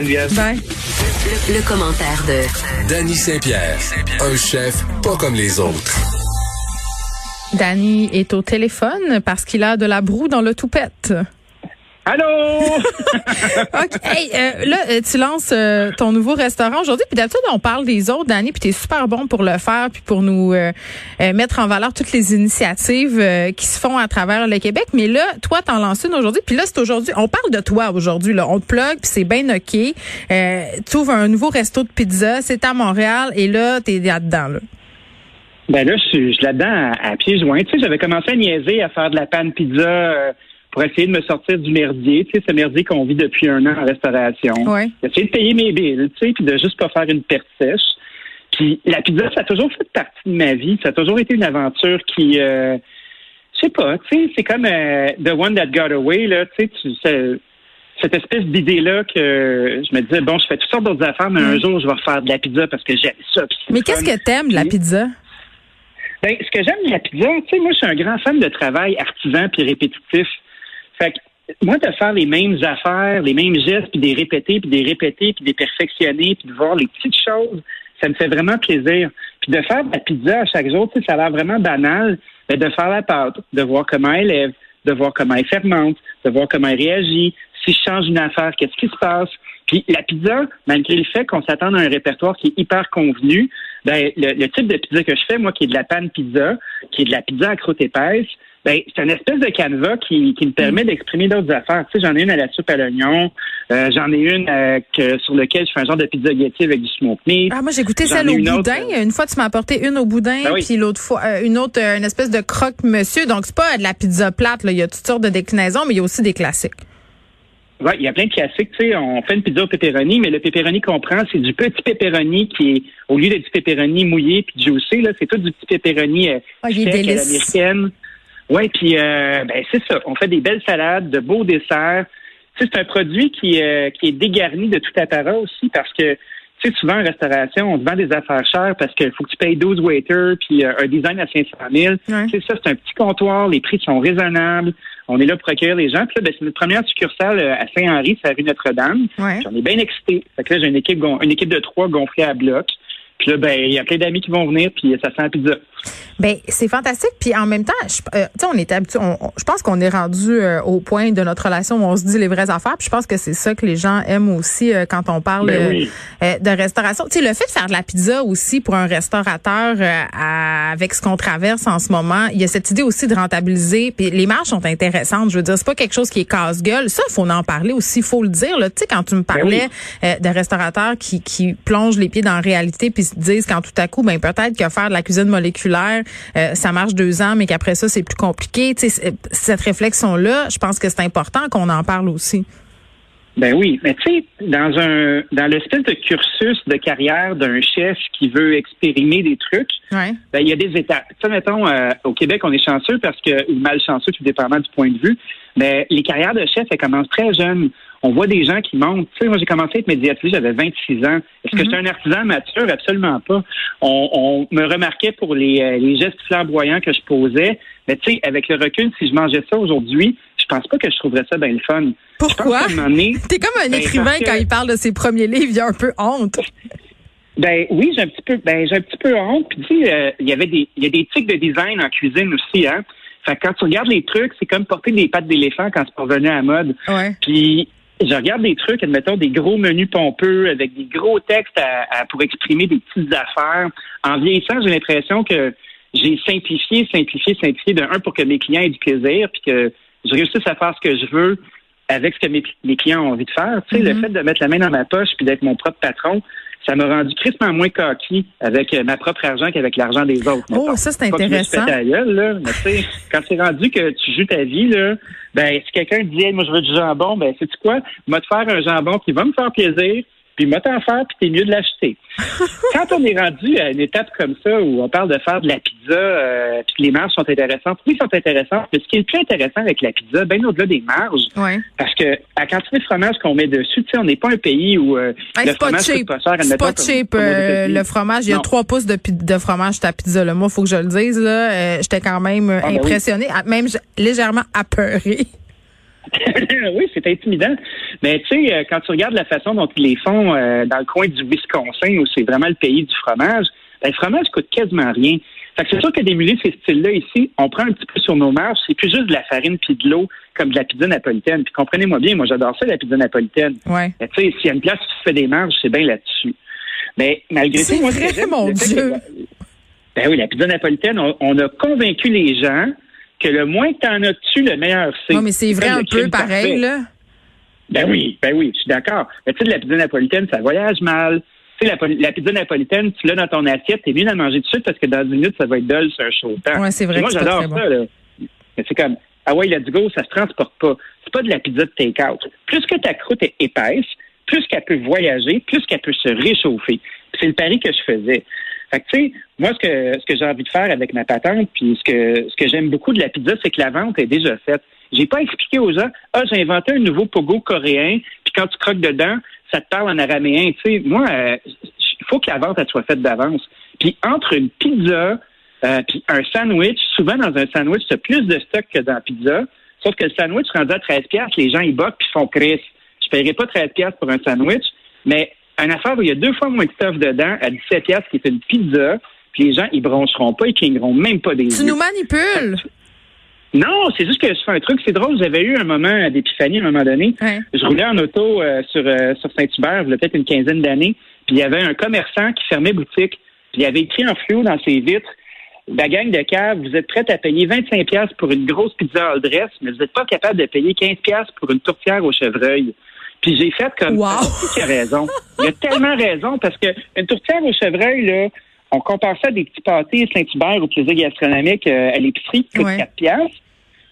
Bye. Le, le commentaire de Danny Saint-Pierre, un chef pas comme les autres. Danny est au téléphone parce qu'il a de la broue dans le toupette. Allô? OK. Hey, euh, là, euh, tu lances euh, ton nouveau restaurant aujourd'hui. Puis d'habitude, on parle des autres, Danny, puis tu es super bon pour le faire, puis pour nous euh, euh, mettre en valeur toutes les initiatives euh, qui se font à travers le Québec. Mais là, toi, t'en lances une aujourd'hui. Puis là, c'est aujourd'hui. On parle de toi aujourd'hui. Là. On te plug, puis c'est bien OK. Euh, tu ouvres un nouveau resto de pizza. C'est à Montréal. Et là, t'es là-dedans. Là. Ben là, je suis, là-dedans à, à pieds joints. Tu sais, j'avais commencé à niaiser, à faire de la panne pizza euh, pour essayer de me sortir du merdier. Tu sais, ce merdier qu'on vit depuis un an en restauration. Ouais. Essayer de payer mes billes, tu sais, puis de juste pas faire une perte sèche. Puis la pizza, ça a toujours fait partie de ma vie. Ça a toujours été une aventure qui, euh, je sais pas, tu sais, c'est comme euh, The One That Got Away, là, tu sais, cette espèce d'idée-là que je me disais, bon, je fais toutes sortes d'autres affaires, mais un jour, je vais refaire de la pizza parce que j'aime ça. Mais qu'est-ce que t'aimes de la pizza? Ben, ce que j'aime de la pizza, tu sais, moi, je suis un grand fan de travail artisan puis répétitif. Fait que, moi, de faire les mêmes affaires, les mêmes gestes, puis des répéter, puis des répéter, puis des perfectionner, puis de voir les petites choses, ça me fait vraiment plaisir. Puis de faire la pizza à chaque jour, ça a l'air vraiment banal, mais de faire la pâte, de voir comment elle lève, de voir comment elle fermente, de voir comment elle réagit. Si je change une affaire, qu'est-ce qui se passe? Puis la pizza, malgré le fait qu'on s'attend à un répertoire qui est hyper convenu, ben, le, le type de pizza que je fais, moi, qui est de la panne pizza, qui est de la pizza à croûte épaisse, ben, c'est une espèce de canevas qui, qui me permet d'exprimer d'autres affaires. Tu sais, j'en ai une à la soupe à l'oignon, euh, j'en ai une euh, que, sur lequel je fais un genre de pizza spaghetti avec du smoked meat. Ah, moi, j'ai goûté celle au une boudin. euh, Une fois, tu m'as apporté une au boudin, Ben oui. puis l'autre fois, euh, une autre, une espèce de croque-monsieur. Donc, c'est pas de la pizza plate, là. Il y a toutes sortes de déclinaisons, mais il y a aussi des classiques. Ouais, il y a plein de classiques. Tu sais, on fait une pizza au pepperoni, mais le pepperoni qu'on prend, c'est du petit pepperoni qui est, au lieu d'être du pepperoni mouillé puis juicy, là, c'est tout du petit pepperoni Ah, à l'américaine. Ouais, puis euh, ben c'est ça. On fait des belles salades, de beaux desserts. Tu sais, c'est un produit qui, euh, qui est dégarni de tout apparat aussi parce que tu sais, souvent en restauration, on te vend des affaires chères parce qu'il faut que tu payes 12 waiters puis euh, un design à 500 000. Ouais. Tu sais, ça, c'est un petit comptoir. Les prix sont raisonnables. On est là pour accueillir les gens. Puis là, ben, c'est notre première succursale euh, à Saint-Henri, c'est la rue Notre-Dame. Ouais. On est bien excités. Fait que là, j'ai une équipe, une équipe de trois gonflée à bloc. Puis là, ben, il y a plein d'amis qui vont venir, puis ça sent la pizza. Ben c'est fantastique. Puis en même temps, je, euh, tu sais, on est habitué. je pense qu'on est rendu euh, au point de notre relation où on se dit les vraies affaires. Puis je pense que c'est ça que les gens aiment aussi euh, quand on parle Ben euh, oui. de restauration. Tu sais, le fait de faire de la pizza aussi pour un restaurateur à- avec ce qu'on traverse en ce moment, il y a cette idée aussi de rentabiliser. Puis les marges sont intéressantes. Je veux dire, c'est pas quelque chose qui est casse-gueule. Ça, faut en parler aussi. Faut le dire. Là. Tu sais, quand tu me parlais euh, de restaurateurs qui, qui plongent les pieds dans la réalité puis se disent quand tout à coup, ben peut-être que faire de la cuisine moléculaire, euh, ça marche deux ans, mais qu'après ça, c'est plus compliqué. C'est- cette réflexion-là, je pense que c'est important qu'on en parle aussi. Ben oui, mais tu sais, dans un dans l'espèce de cursus de carrière d'un chef qui veut expérimenter des trucs, Ouais. ben il y a des étapes. Ça, mettons, euh, au Québec, on est chanceux parce que ou malchanceux, tout dépendant du point de vue. Mais les carrières de chef, elles commencent très jeunes. On voit des gens qui montent. Tu sais, moi, j'ai commencé à être médiatrice, j'avais 26 ans. Est-ce que j'étais un artisan mature? Absolument pas. On, on me remarquait pour les, euh, les gestes flamboyants que je posais. Mais tu sais, avec le recul, si je mangeais ça aujourd'hui, je pense pas que je trouverais ça bien le fun. Pourquoi? T'es comme un Ben, écrivain que- quand il parle de ses premiers livres, il a un peu honte. Ben oui, j'ai un petit peu, ben j'ai un petit peu honte. Puis tu sais, euh, il y avait des, il y a des tics de design en cuisine aussi, hein. Fait que quand tu regardes les trucs, c'est comme porter des pattes d'éléphant quand c'est revenu à la mode. Ouais. Puis je regarde des trucs, admettons des gros menus pompeux avec des gros textes à, à- pour exprimer des petites affaires. En vieillissant, j'ai l'impression que j'ai simplifié, simplifié, simplifié de un pour que mes clients aient du plaisir, puis que je réussisse à faire ce que je veux avec ce que mes, mes clients ont envie de faire. Tu sais, le fait de mettre la main dans ma poche puis d'être mon propre patron, ça m'a rendu tristement moins coquille avec euh, ma propre argent qu'avec l'argent des autres. Oh, mettons. ça, c'est Pas que je intéressant. gueule, là, mais tu sais, quand c'est rendu que tu joues ta vie, là, ben, si quelqu'un te dit, Hey, moi, je veux du jambon, ben, sais-tu quoi? Va te faire un jambon qui va me faire plaisir, puis m'a t'en faire, puis t'es mieux de l'acheter. quand on est rendu à une étape comme ça où on parle de faire de la pizza, euh, puis que les marges sont intéressantes, oui, elles sont intéressantes, mais ce qui est le plus intéressant avec la pizza, bien au-delà des marges, Ouais. parce que à quantité de fromage qu'on met dessus, tu sais, on n'est pas un pays où euh, Hey, le fromage cheap. coûte pas cher. C'est pas cheap, comme euh, le fromage. Il y a trois pouces de, de fromage sur ta pizza. Là. Moi, il faut que je le dise. Là, euh, J'étais quand même Ah, ben oui. impressionnée, même légèrement apeurée. oui, c'est intimidant. Mais tu sais, euh, quand tu regardes la façon dont ils les font euh, dans le coin du Wisconsin, où c'est vraiment le pays du fromage, ben, le fromage coûte quasiment rien. Fait que c'est sûr que d'émuler ces styles-là ici, on prend un petit peu sur nos marges. C'est plus juste de la farine puis de l'eau, comme de la pizza napolitaine. Puis comprenez-moi bien, moi j'adore ça, la pizza napolitaine. Ouais. Tu sais, s'il y a une place tu fais des marges, c'est bien là-dessus. Mais malgré tout, C'est moi, vrai, mon fait Dieu. que- ben oui, la pizza napolitaine, on, on a convaincu les gens que le moins que t'en as dessus, le meilleur c'est. Non, mais c'est vrai un peu pareil. parfait. Là. Ben oui, ben oui, je suis d'accord. Mais tu sais, de la pizza napolitaine, ça voyage mal. Tu sais, la, pizza napolitaine, tu l'as dans ton assiette, t'es de la manger tout de suite parce que dans 10 minutes, ça va être dol sur un chaud temps. Ouais, c'est vrai Moi, j'adore ça, là. Mais c'est comme, ah ouais, let's go, ça se transporte pas. C'est pas de la pizza de take-out. Plus que ta croûte est épaisse, plus qu'elle peut voyager, plus qu'elle peut se réchauffer. C'est le pari que je faisais. Fait que, tu sais, moi, ce que, ce que j'ai envie de faire avec ma patente, puis ce que, ce que j'aime beaucoup de la pizza, c'est que la vente est déjà faite. J'ai pas expliqué aux gens, ah, j'ai inventé un nouveau pogo coréen, puis quand tu croques dedans, ça te parle en araméen. Tu sais, moi, euh, il faut que la vente, elle soit faite d'avance. Puis entre une pizza, euh, puis un sandwich, souvent dans un sandwich, tu plus de stock que dans la pizza. Sauf que le sandwich rendu à 13 piastres, les gens, ils boquent puis font Chris. Je paierai pas 13 piastres pour un sandwich, mais une affaire où il y a deux fois moins de stuff dedans, à 17 piastres, qui est une pizza, puis les gens, ils broncheront pas, ils cligneront même pas des Tu yeux. nous manipules. Non, c'est juste que je fais un truc. C'est drôle, j'avais eu un moment d'épiphanie à un moment donné. Ouais. Je roulais en auto euh, sur, euh, sur Saint-Hubert, il y a peut-être une quinzaine d'années, puis il y avait un commerçant qui fermait boutique, puis il avait écrit en fluo dans ses vitres la gang de cave, vous êtes prête à payer 25 pièces pour une grosse pizza all dress, mais vous n'êtes pas capable de payer 15 pièces pour une tourtière au chevreuil. Puis j'ai fait comme Wow. il a raison. Il a tellement raison parce que une tourtière au chevreuil là, on compare ça à des petits pâtés Saint-Hubert au plaisir gastronomique euh, à l'épicerie qui coûte Ouais. 4 pièces.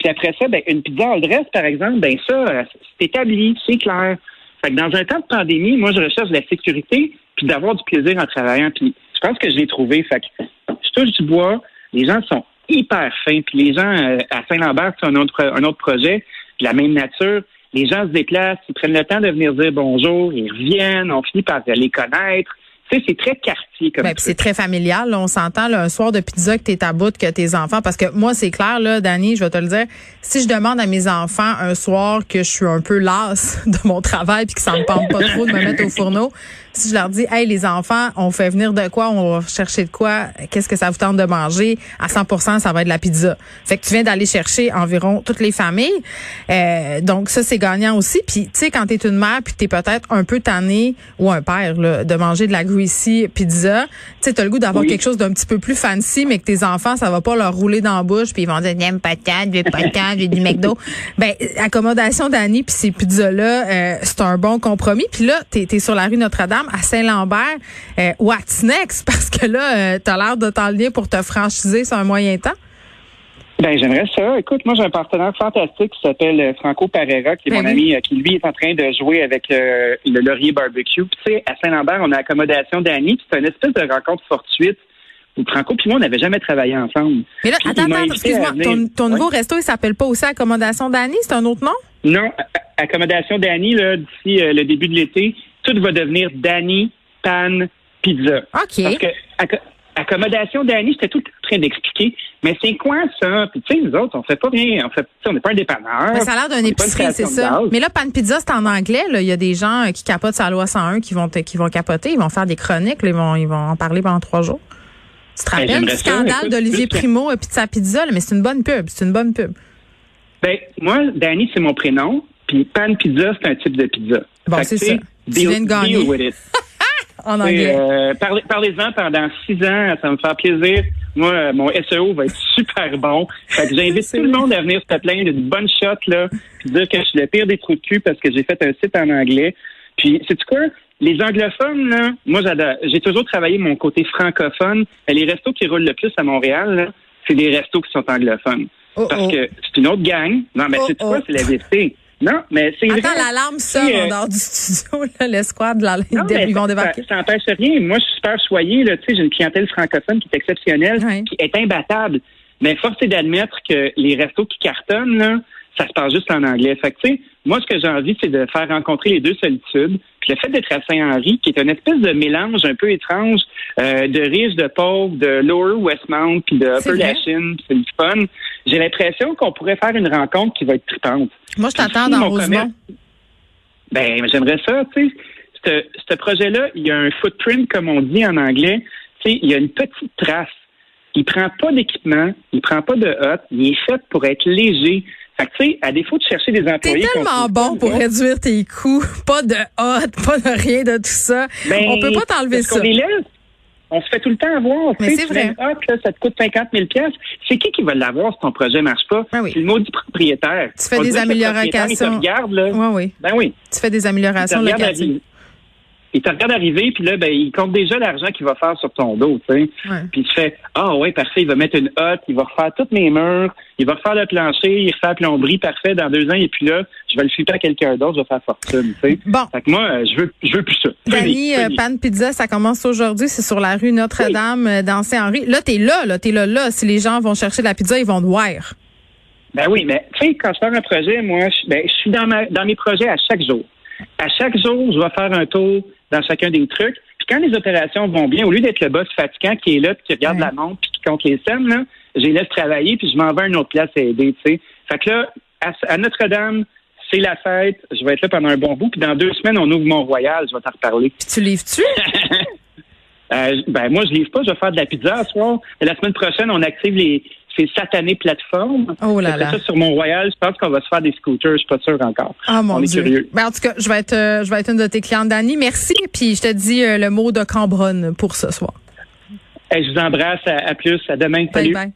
Puis après ça, ben, une pizza all dress, par exemple, ben ça, euh, c'est établi, c'est clair. Fait que dans un temps de pandémie, moi, je recherche la sécurité puis d'avoir du plaisir en travaillant. Puis je pense que je l'ai trouvé. Fait que je touche du bois. Les gens sont hyper fins. Puis les gens euh, à Saint-Lambert, c'est un autre, un autre projet de la même nature. Les gens se déplacent, ils prennent le temps de venir dire bonjour, ils reviennent, on finit par les connaître. Tu sais, c'est très quartier comme Ben, c'est très familial. là. on s'entend un soir de pizza que t'es à bout, que tes enfants. Parce que moi, c'est clair, là, Dani, je vais te le dire. Si je demande à mes enfants un soir que je suis un peu lasse de mon travail puis que ça me tente pas trop de me mettre au fourneau, si je leur dis, hey, les enfants, on fait venir de quoi, on va chercher de quoi, qu'est-ce que ça vous tente de manger, à 100% ça va être de la pizza. Fait que tu viens d'aller chercher environ toutes les familles. Euh, donc ça, c'est gagnant aussi. Puis, tu sais, quand t'es une mère puis t'es peut-être un peu tanné ou un père là, de manger de la greasy pizza, tu sais, t'as le goût d'avoir Oui. quelque chose d'un petit peu plus fancy, mais que tes enfants, ça va pas leur rouler dans la bouche puis ils vont dire, j'aime pas de je veux pas de veux du McDo. Ben, accommodation d'Annie puis ces pizzas-là, euh, c'est un bon compromis. Puis là, t'es es sur la rue Notre-Dame à Saint-Lambert. Euh, what's next? Parce que là, euh, t'as l'air de t'enligner pour te franchiser sur un moyen temps. Ben, j'aimerais ça. Écoute, moi, j'ai un partenaire fantastique qui s'appelle euh, Franco Parera, qui est Ben mon oui. ami, euh, qui lui est en train de jouer avec euh, le Laurier Barbecue. Puis, tu sais, à Saint-Lambert, on a accommodation d'Annie, puis c'est une espèce de rencontre fortuite où Franco puis moi, on n'avait jamais travaillé ensemble. Mais là, Puis, attends, attends, excuse-moi, ton, nouveau resto, il s'appelle pas aussi Accommodation d'Annie, c'est un autre nom? Non, accommodation d'Annie, là, d'ici euh, le début de l'été, tout va devenir Danny Pan Pizza. OK. Parce que acco- accommodation d'Annie, j'étais tout en train d'expliquer, mais c'est quoi ça? Puis tu sais, nous autres, on fait pas rien, on fait, on n'est pas un dépanneur. Mais ça a l'air une épicerie, c'est ça. Mais là, Pan Pizza, c'est en anglais. Là. Il y a des gens euh, qui capotent sa loi 101 qui vont, qui vont capoter. Ils vont faire des chroniques. là. Ils, vont, ils vont en parler pendant trois jours. Tu te Ben, rappelles du scandale d'Olivier Primo et Pizza Pizza? là, mais c'est une bonne pub. C'est une bonne pub. Ben, moi, Danny, c'est mon prénom, puis Pan Pizza, c'est un type de pizza. Bon, c'est ça. Deal, deal with it. En anglais. euh, parlez- Parlez-en pendant six ans, ça me faire plaisir. Moi, euh, mon SEO va être super bon. Fait que j'invite tout le monde à venir se plaindre d'une bonne shot, là, puis dire que je suis le pire des trous de cul parce que j'ai fait un site en anglais. Puis, c'est quoi? Les anglophones, là, moi, j'adore. J'ai toujours travaillé mon côté francophone. Mais les restos qui roulent le plus à Montréal, là, c'est des restos qui sont anglophones. Oh, Parce oh. que c'est une autre gang. Non, mais Oh, c'est quoi? oh. C'est la vérité. Non, mais c'est. Attends, l'alarme sonne euh, en dehors du studio, là, l'escouade, là, Non, mais ils vont débarquer. Ça, ça empêche rien. Moi, je suis super choyé. Là, tu sais, j'ai une clientèle francophone qui est exceptionnelle, qui est imbattable. Mais force est d'admettre que les restos qui cartonnent, là, ça se passe juste en anglais. Fait que, tu sais, moi, ce que j'ai envie, c'est de faire rencontrer les deux solitudes. Puis le fait d'être à Saint-Henri, qui est une espèce de mélange un peu étrange euh, de riches, de pauvres, de Lower Westmount, puis de Upper. Lachine, c'est le fun. J'ai l'impression qu'on pourrait faire une rencontre qui va être tripante. Moi, je t'attends Si dans mon Rosemont. commerce- Ben, j'aimerais ça, tu sais. Ce- projet-là, il y a un footprint, comme on dit en anglais. Tu sais, il y a une petite trace. Il prend pas d'équipement, il prend pas de hotte, il est fait pour être léger. Fait que, tu sais, à défaut de chercher des T'es employés... qu'on tellement bon pour réduire tes coûts. Pas de hot, pas de rien de tout ça. ben, On peut pas t'enlever ça. qu'on les laisse. On se fait tout le temps avoir. Mais c'est vrai. là, ça te coûte 50 000 C'est qui qui va l'avoir si ton projet marche pas? Ben oui. C'est le maudit propriétaire. Tu fais On des améliorations. Regarde, là. Oui, oui. Ben oui. Tu fais des améliorations locatives. Il te regarde arriver, puis là, ben, il compte déjà l'argent qu'il va faire sur ton dos, tu sais. Ouais. Puis tu fais, ah ouais, parfait, il va mettre une hotte, il va refaire tous mes murs, il va refaire le plancher, il refait la plomberie, parfait, dans deux ans, et puis là, je vais le flipper à quelqu'un d'autre, je vais faire fortune, tu sais. Bon. Fait que moi, je veux, je veux plus ça. Dani, euh. Pan Pizza, ça commence aujourd'hui. C'est sur la rue Notre-Dame euh, dans Saint-Henri. Là, t'es là, là, t'es là, là. Si les gens vont chercher de la pizza, ils vont te voir. Ben oui, mais tu sais, quand je fais un projet, moi, je, ben, je suis dans, ma, dans mes projets à chaque jour. À chaque jour, je vais faire un tour dans chacun des trucs. Puis quand les opérations vont bien, au lieu d'être le boss fatigant qui est là, puis qui regarde Ouais. la montre, puis qui compte les scènes, là, je les laisse travailler, puis je m'en vais à une autre place à aider, tu sais. Fait que là, à, Notre-Dame, c'est la fête. Je vais être là pendant un bon bout. Puis dans deux semaines, on ouvre Mont-Royal. Je vais t'en reparler. Puis tu livres-tu? Euh, ben moi, je livre pas, je vais faire de la pizza ce soir. La semaine prochaine, on active les ces satanées plateformes. Oh là là. ça, sur Mont-Royal, je pense qu'on va se faire des scooters, je suis pas sûr encore. Ah mon on est Dieu. curieux. Ben, en tout cas, je vais être euh, je vais être une de tes clientes, Dani. Merci. Puis je te dis euh, le mot de Cambronne pour ce soir. Hey, je vous embrasse, à, à plus, à demain. Bye Salut. bye.